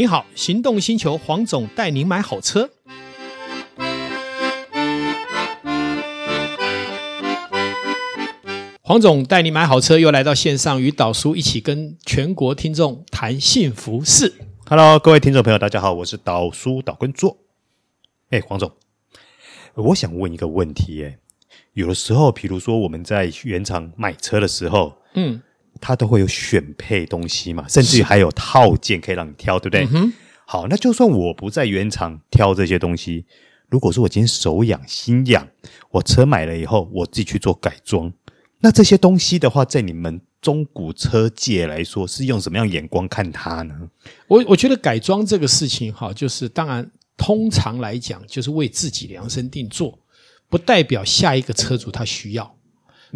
你好，行动星球黄总带您买好车。黄总带你买好车，又来到线上，与导叔一起跟全国听众谈幸福事。Hello，各位听众朋友，大家好，我是导叔导根座。哎，黄总，我想问一个问题，哎，有的时候，比如说我们在原厂买车的时候，嗯。它都会有选配东西嘛，甚至于还有套件可以让你挑，对不对？嗯、好，那就算我不在原厂挑这些东西，如果说我今天手痒心痒，我车买了以后，我自己去做改装，那这些东西的话，在你们中古车界来说，是用什么样眼光看它呢？我我觉得改装这个事情，哈，就是当然通常来讲，就是为自己量身定做，不代表下一个车主他需要。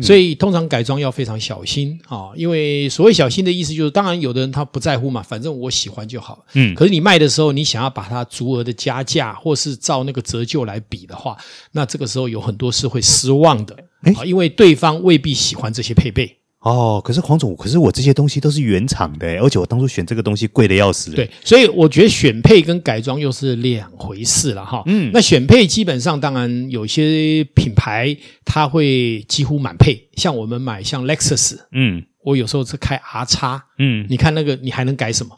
所以通常改装要非常小心啊，因为所谓小心的意思就是，当然有的人他不在乎嘛，反正我喜欢就好。嗯，可是你卖的时候，你想要把它足额的加价，或是照那个折旧来比的话，那这个时候有很多是会失望的，啊，因为对方未必喜欢这些配备。哦，可是黄总，可是我这些东西都是原厂的，而且我当初选这个东西贵的要死。对，所以我觉得选配跟改装又是两回事了哈。嗯，那选配基本上当然有些品牌它会几乎满配，像我们买像 Lexus，嗯，我有时候是开 R 叉，嗯，你看那个你还能改什么？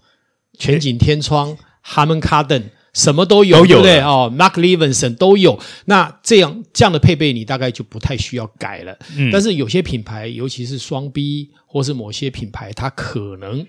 全景天窗、Harman Kardon。什么都有，都有对不对？哦，Mark Levinson 都有。那这样这样的配备，你大概就不太需要改了。嗯，但是有些品牌，尤其是双 B 或是某些品牌，它可能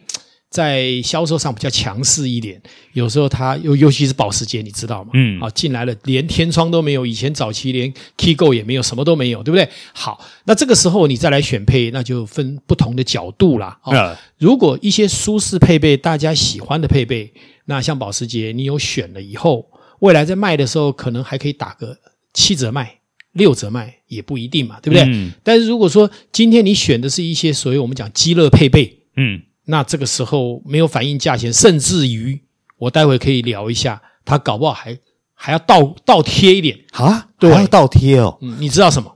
在销售上比较强势一点。有时候它尤尤其是保时捷，你知道吗？嗯，啊，进来了连天窗都没有，以前早期连 Keygo 也没有，什么都没有，对不对？好，那这个时候你再来选配，那就分不同的角度啦。哦，嗯，如果一些舒适配备，大家喜欢的配备。那像保时捷，你有选了以后，未来在卖的时候，可能还可以打个七折卖、六折卖，也不一定嘛，对不对？嗯。但是如果说今天你选的是一些所谓我们讲基乐配备，嗯，那这个时候没有反映价钱，甚至于我待会可以聊一下，他搞不好还还要倒倒贴一点啊？对，还要倒贴哦。嗯，你知道什么？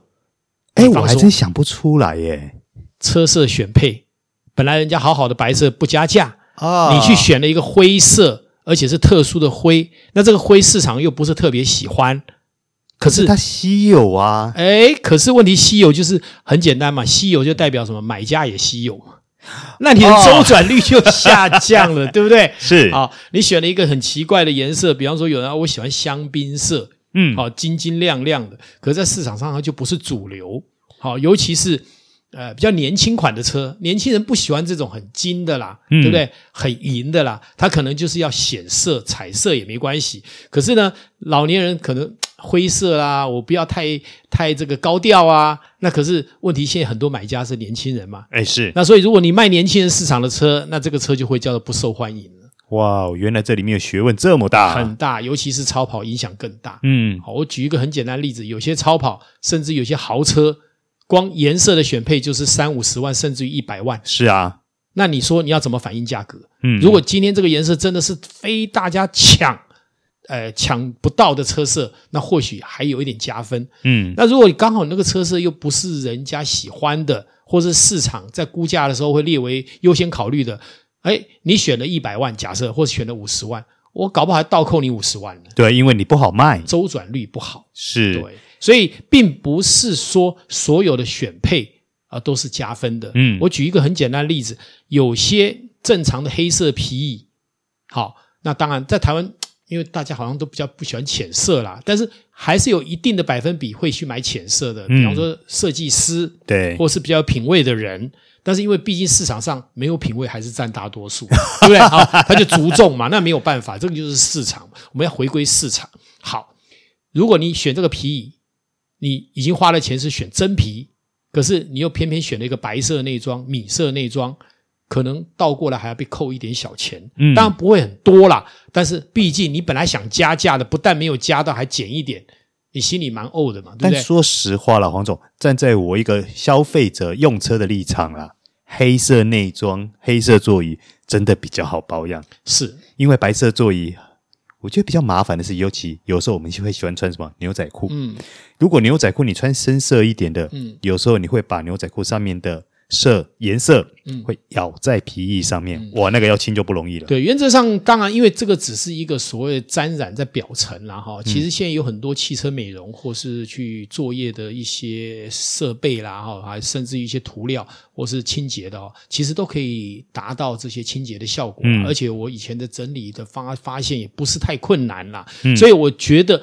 哎，我还真想不出来耶。车色选配，本来人家好好的白色不加价。啊！你去选了一个灰色，而且是特殊的灰，那这个灰市场又不是特别喜欢，可是，它稀有啊！哎，可是问题稀有就是很简单嘛，稀有就代表什么？买家也稀有嘛，那你的周转率就下降了，哦、对不对？是啊，你选了一个很奇怪的颜色，比方说有人我喜欢香槟色，嗯，好金金亮亮的，可是在市场上它就不是主流，好，尤其是。呃，比较年轻款的车，年轻人不喜欢这种很金的啦，嗯、对不对？很银的啦，他可能就是要显色，彩色也没关系。可是呢，老年人可能灰色啦，我不要太太这个高调啊。那可是问题，现在很多买家是年轻人嘛，哎是。那所以如果你卖年轻人市场的车，那这个车就会叫做不受欢迎了。哇，原来这里面有学问这么大，很大，尤其是超跑影响更大。嗯，好，我举一个很简单的例子，有些超跑，甚至有些豪车。光颜色的选配就是三五十万，甚至于一百万。是啊，那你说你要怎么反映价格？嗯，如果今天这个颜色真的是非大家抢，呃，抢不到的车色，那或许还有一点加分。嗯，那如果你刚好那个车色又不是人家喜欢的，或是市场在估价的时候会列为优先考虑的，哎，你选了一百万，假设或是选了五十万，我搞不好还倒扣你五十万呢。对，因为你不好卖，周转率不好。是，对。所以并不是说所有的选配啊都是加分的。嗯，我举一个很简单的例子，有些正常的黑色皮椅，好，那当然在台湾，因为大家好像都比较不喜欢浅色啦，但是还是有一定的百分比会去买浅色的，比方说设计师，对，或是比较有品味的人。但是因为毕竟市场上没有品味还是占大多数，对不对？好，他就逐众嘛，那没有办法，这个就是市场，我们要回归市场。好，如果你选这个皮椅。你已经花了钱是选真皮，可是你又偏偏选了一个白色内装、米色内装，可能倒过来还要被扣一点小钱。嗯，当然不会很多啦，但是毕竟你本来想加价的，不但没有加到，还减一点，你心里蛮怄的嘛，对不对？但说实话了，黄总，站在我一个消费者用车的立场啦，黑色内装、黑色座椅真的比较好保养，是因为白色座椅。我觉得比较麻烦的是，尤其有时候我们就会喜欢穿什么牛仔裤。嗯，如果牛仔裤你穿深色一点的，嗯，有时候你会把牛仔裤上面的色颜色，嗯，会咬在皮翼上面，哇，那个要清就不容易了。对，原则上当然，因为这个只是一个所谓的沾染在表层啦，哈。其实现在有很多汽车美容或是去作业的一些设备啦，哈，还甚至一些涂料或是清洁的哦，其实都可以达到这些清洁的效果。嗯，而且我以前的整理的发发现也不是太困难啦，嗯，所以我觉得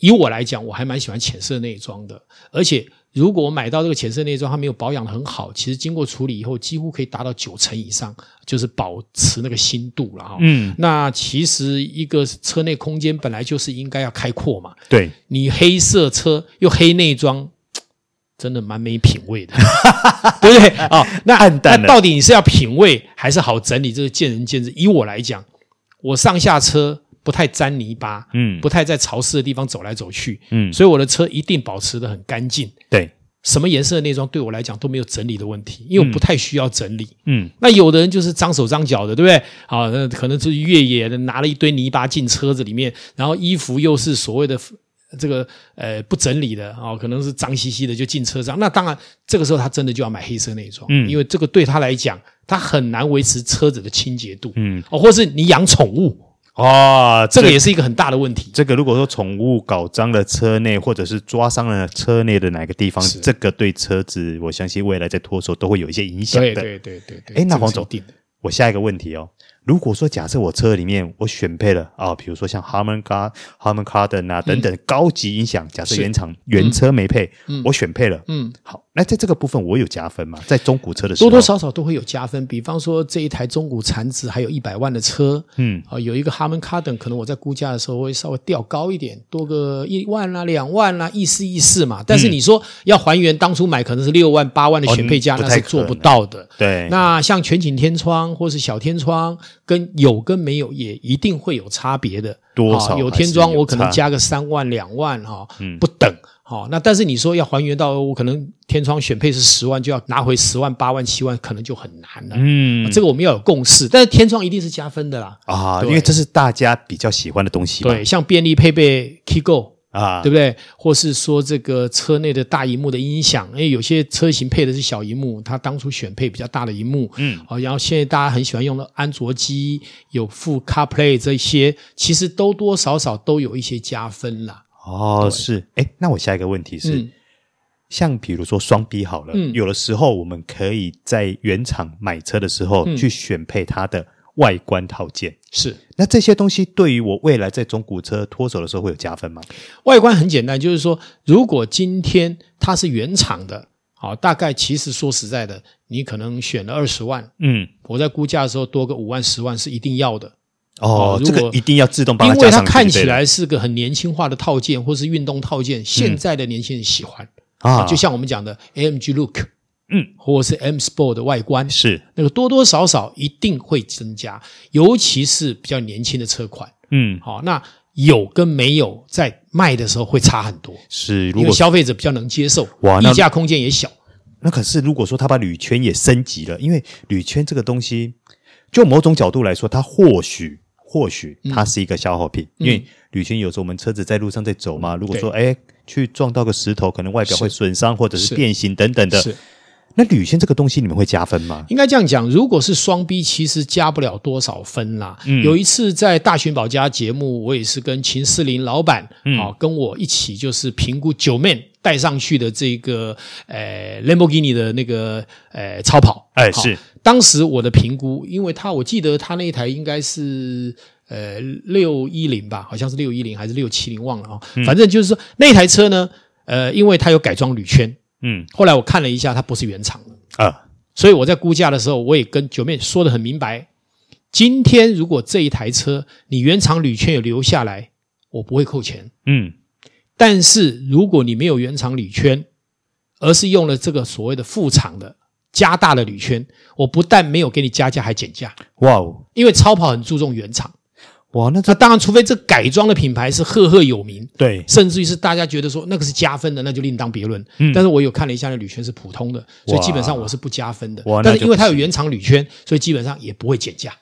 以我来讲，我还蛮喜欢浅色内装的，而且。如果我买到这个浅色内装，它没有保养的很好，其实经过处理以后，几乎可以达到九成以上，就是保持那个新度了哈。嗯，那其实一个车内空间本来就是应该要开阔嘛。对，你黑色车又黑内装，真的蛮没品味的，对不对？啊、哦，那暗淡，那到底你是要品味还是好整理？这个见仁见智。以我来讲，我上下车。不太沾泥巴，嗯，不太在潮湿的地方走来走去，嗯，所以我的车一定保持得很干净。对，什么颜色的内装对我来讲都没有整理的问题，因为我不太需要整理。嗯，那有的人就是脏手脏脚的，对不对？好，那可能是越野的，拿了一堆泥巴进车子里面，然后衣服又是所谓的这个呃不整理的啊，可能是脏兮兮的就进车上。那当然，这个时候他真的就要买黑色内装，嗯，因为这个对他来讲，他很难维持车子的清洁度，嗯，哦，或是你养宠物。哦，这个也是一个很大的问题。这个如果说宠物搞脏了车内，或者是抓伤了车内的哪个地方，这个对车子，我相信未来在脱手都会有一些影响的。对对对对对。哎，那黄总，我下一个问题哦。如果说假设我车里面我选配了啊，比如说像 Harman Kardon、Harman Kardon 啊等等高级音响，假设原厂原车没配，我选配了，嗯，好。那在这个部分我有加分吗？在中古车的时候，多多少少都会有加分。比方说这一台中古残值还有一百万的车，嗯，啊，有一个 Harman Kardon，可能我在估价的时候会稍微调高一点，多个一万啦、两万啦，意思意思嘛。但是你说要还原当初买可能是六万、八万的选配价，那是做不到的。对。那像全景天窗或是小天窗，跟有跟没有也一定会有差别的。多少？有天窗我可能加个三万、两万哈，不等。好，那但是你说要还原到我可能天窗选配是十万，就要拿回十万、八万、七万，可能就很难了。嗯，这个我们要有共识。但是天窗一定是加分的啦啊，因为这是大家比较喜欢的东西。对，像便利配备 Keygo 啊，对不对？或是说这个车内的大荧幕的音响，因为有些车型配的是小荧幕，它当初选配比较大的荧幕。嗯，好，然后现在大家很喜欢用的安卓机有副 CarPlay 这些，其实多多少少都有一些加分啦。哦，是，哎，那我下一个问题是，嗯、像比如说双 B 好了，嗯、有的时候我们可以在原厂买车的时候去选配它的外观套件，是，那这些东西对于我未来在中古车脱手的时候会有加分吗？外观很简单，就是说，如果今天它是原厂的，好，大概其实说实在的，你可能选了二十万，嗯，我在估价的时候多个五万、十万是一定要的。哦，这个一定要自动帮它加上，因为它看起来是个很年轻化的套件，或是运动套件，现在的年轻人喜欢啊。就像我们讲的 AMG Look，嗯，或者是 M Sport 的外观，是。那个多多少少一定会增加，尤其是比较年轻的车款，嗯，好，那有跟没有在卖的时候会差很多，是，如果消费者比较能接受，哇，溢价空间也小。那可是如果说他把铝圈也升级了，因为铝圈这个东西，就某种角度来说，它或许。或许它是一个消耗品，嗯、因为铝圈有时候我们车子在路上在走嘛，嗯、如果说哎去撞到个石头，可能外表会损伤或者是变形等等的。是，那铝圈这个东西你们会加分吗？应该这样讲，如果是双 B，其实加不了多少分啦。嗯、有一次在大寻宝家节目，我也是跟秦四林老板啊、嗯哦、跟我一起就是评估九 man 带上去的这个呃兰博基尼的那个呃超跑，哎是。当时我的评估，因为他我记得他那一台应该是呃六一零吧，好像是六一零还是六七零，忘了啊、哦。嗯、反正就是说那台车呢，呃，因为它有改装铝圈，嗯，后来我看了一下，它不是原厂的啊，所以我在估价的时候，我也跟九妹说的很明白。今天如果这一台车你原厂铝圈有留下来，我不会扣钱，嗯，但是如果你没有原厂铝圈，而是用了这个所谓的副厂的。加大了铝圈，我不但没有给你加价，还减价。哇哦！因为超跑很注重原厂。哇，那那当然，除非这改装的品牌是赫赫有名，对，甚至于是大家觉得说那个是加分的，那就另当别论。嗯，但是我有看了一下，那铝圈是普通的，所以基本上我是不加分的。但是因为它有原厂铝圈，所以基本上也不会减价。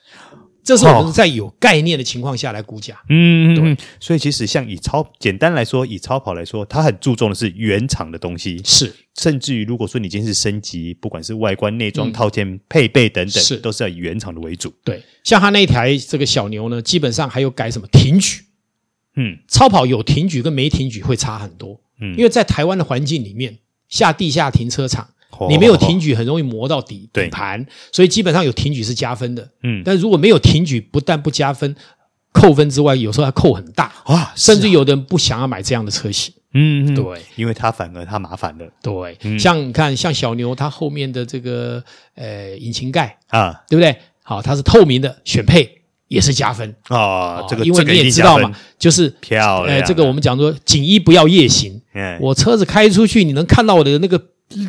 这是我们在有概念的情况下来估价。嗯，对。所以其实像以超简单来说，以超跑来说，它很注重的是原厂的东西。是，甚至于如果说你今天是升级，不管是外观、内装、套件、嗯、配备等等，是都是要以原厂的为主。对，像它那一台这个小牛呢，基本上还有改什么停举。嗯，超跑有停举跟没停举会差很多。嗯，因为在台湾的环境里面，下地下停车场。你没有挺举，很容易磨到底底盘，所以基本上有挺举是加分的。嗯，但如果没有挺举，不但不加分，扣分之外，有时候还扣很大啊！甚至有的人不想要买这样的车型。嗯，对，因为它反而它麻烦了。对，像你看，像小牛它后面的这个呃引擎盖啊，对不对？好，它是透明的，选配也是加分啊。这个因为你也知道嘛，就是漂亮。这个我们讲说，锦衣不要夜行。我车子开出去，你能看到我的那个。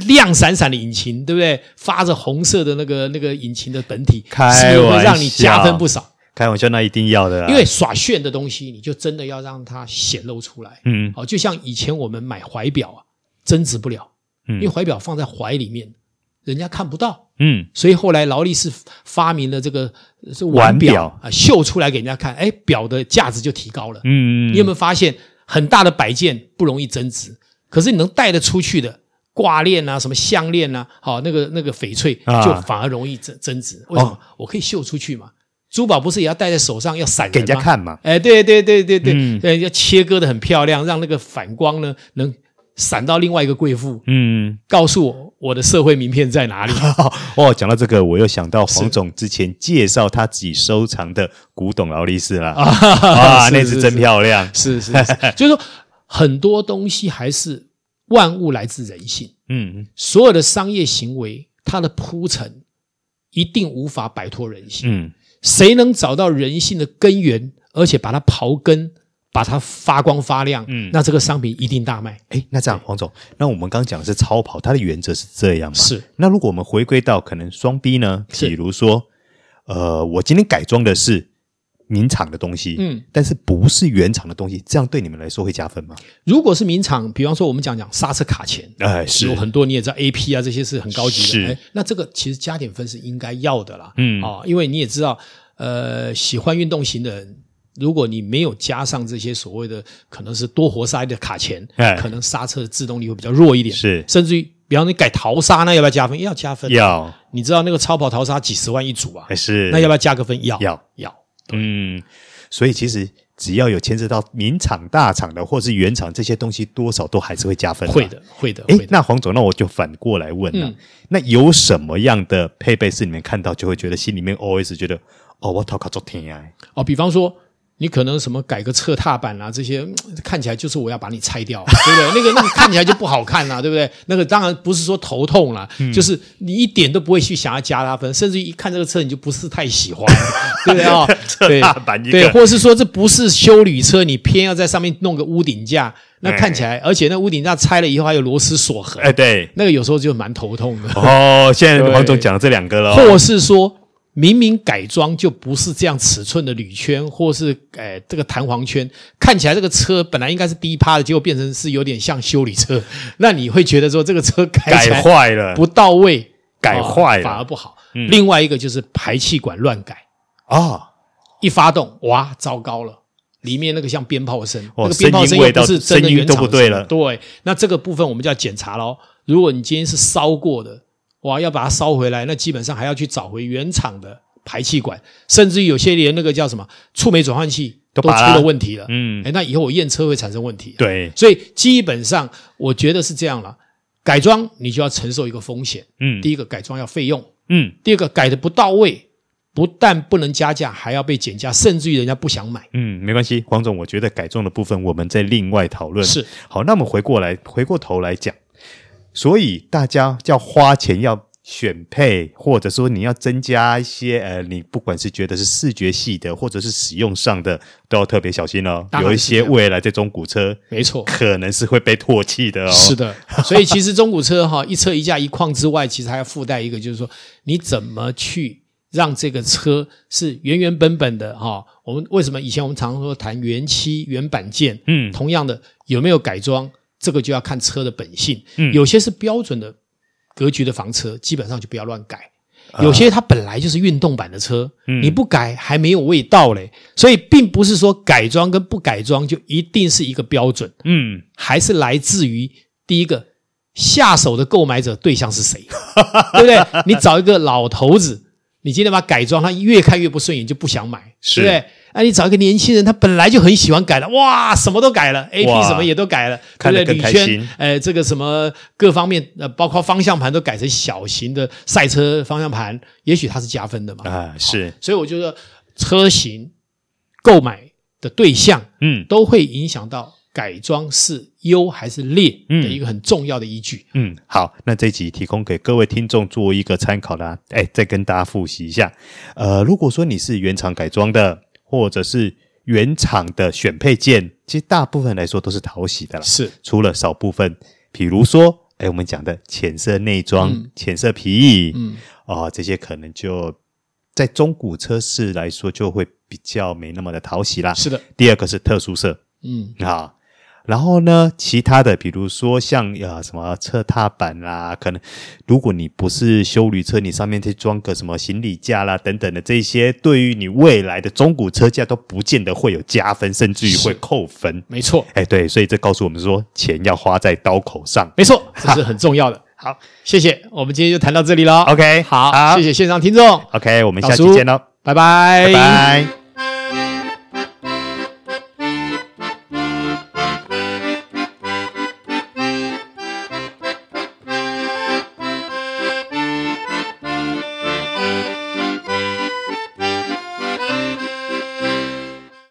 亮闪闪的引擎，对不对？发着红色的那个那个引擎的本体，开，是不是会让你加分不少？开玩笑，那一定要的。因为耍炫的东西，你就真的要让它显露出来。嗯，好，就像以前我们买怀表啊，增值不了，嗯，因为怀表放在怀里面，人家看不到。嗯，所以后来劳力士发明了这个是腕表啊，秀出来给人家看，哎，表的价值就提高了。嗯，你有没有发现很大的摆件不容易增值，可是你能带得出去的？挂链啊，什么项链啊，好，那个那个翡翠就反而容易增增值。为什么？我可以秀出去嘛。珠宝不是也要戴在手上，要闪？给人家看嘛。哎，对对对对对，对，要切割的很漂亮，让那个反光呢能闪到另外一个贵妇。嗯，告诉我我的社会名片在哪里？哦，讲到这个，我又想到黄总之前介绍他自己收藏的古董劳力士了。啊，那是真漂亮。是是是，就是说很多东西还是。万物来自人性，嗯，所有的商业行为，它的铺陈一定无法摆脱人性，嗯，谁能找到人性的根源，而且把它刨根，把它发光发亮，嗯，那这个商品一定大卖。哎，那这样，黄总，那我们刚刚讲的是超跑，它的原则是这样吗？是。那如果我们回归到可能双 B 呢？比如说，呃，我今天改装的是。名厂的东西，嗯，但是不是原厂的东西，这样对你们来说会加分吗？如果是名厂，比方说我们讲讲刹车卡钳，哎，是。有很多你也知道，A P 啊这些是很高级的，是。哎，那这个其实加点分是应该要的啦，嗯。啊、哦，因为你也知道，呃，喜欢运动型的人，如果你没有加上这些所谓的可能是多活塞的卡钳，哎，可能刹车的制动力会比较弱一点，是，甚至于，比方说你改淘沙，那要不要加分？要。加分，要，你知道那个超跑淘沙几十万一组啊，还是，那要不要加个分？要，要，要。嗯，所以其实只要有牵涉到名厂、大厂的，或是原厂这些东西，多少都还是会加分的。会的，会的。哎，那黄总，那我就反过来问了，嗯、那有什么样的配备是你们看到就会觉得心里面 always 觉得，哦，我头壳做天啊！哦，比方说。你可能什么改个侧踏板啊，这些看起来就是我要把你拆掉，对不对？那个那个看起来就不好看啊，对不对？那个当然不是说头痛啦，嗯、就是你一点都不会去想要加他分，甚至于一看这个车你就不是太喜欢，对不对啊？侧踏板一个，对，或者是说这不是修旅车，你偏要在上面弄个屋顶架，那看起来，而且那屋顶架拆了以后还有螺丝锁痕，哎，对，那个有时候就蛮头痛的。哦，现在黄总讲了这两个了，或是说。明明改装就不是这样尺寸的铝圈，或是诶、呃、这个弹簧圈，看起来这个车本来应该是低趴的，结果变成是有点像修理车，那你会觉得说这个车改改坏了，不到位，改坏了，反而不好。嗯、另外一个就是排气管乱改啊，哦、一发动哇，糟糕了，里面那个像鞭炮声，哦、那个鞭炮声又不是真的原厂声，声音都不对了。对，那这个部分我们就要检查喽。如果你今天是烧过的。哇，要把它烧回来，那基本上还要去找回原厂的排气管，甚至于有些连那个叫什么触媒转换器都出了问题了。嗯，哎，那以后我验车会产生问题。对，所以基本上我觉得是这样了。改装你就要承受一个风险。嗯，第一个改装要费用。嗯，第二个改的不到位，不但不能加价，还要被减价，甚至于人家不想买。嗯，没关系，黄总，我觉得改装的部分我们再另外讨论。是，好，那我们回过来，回过头来讲。所以大家要花钱要选配，或者说你要增加一些呃，你不管是觉得是视觉系的，或者是使用上的，都要特别小心哦。有一些未来这中古车，没错，可能是会被唾弃的哦。是的，所以其实中古车哈，一车一价一况之外，其实还要附带一个，就是说你怎么去让这个车是原原本本的哈。我们为什么以前我们常常说谈原漆原板件？嗯，同样的有没有改装？这个就要看车的本性，嗯，有些是标准的格局的房车，基本上就不要乱改。有些它本来就是运动版的车，嗯、你不改还没有味道嘞。所以并不是说改装跟不改装就一定是一个标准，嗯，还是来自于第一个下手的购买者对象是谁，对不对？你找一个老头子，你今天把它改装，他越看越不顺眼，就不想买，是对不对？那、啊、你找一个年轻人，他本来就很喜欢改了，哇，什么都改了，A P 什么也都改了，对不对？铝圈，呃，这个什么各方面，呃，包括方向盘都改成小型的赛车方向盘，也许它是加分的嘛？啊，是。所以我觉得车型购买的对象，嗯，都会影响到改装是优还是劣的一个很重要的依据。嗯，好，那这集提供给各位听众做一个参考啦。哎，再跟大家复习一下，呃，如果说你是原厂改装的。或者是原厂的选配件，其实大部分来说都是讨喜的啦。是，除了少部分，比如说，哎，我们讲的浅色内装、嗯、浅色皮椅，嗯，啊、哦，这些可能就在中古车市来说就会比较没那么的讨喜啦。是的。第二个是特殊色，嗯，啊。然后呢，其他的比如说像呃什么侧踏板啦，可能如果你不是修旅车，你上面再装个什么行李架啦等等的这些，对于你未来的中古车价都不见得会有加分，甚至于会扣分。没错，哎，对，所以这告诉我们说，钱要花在刀口上。没错，这是很重要的。好，谢谢，我们今天就谈到这里了。OK，好，好谢谢线上听众。OK，我们下期见喽，拜拜，拜拜。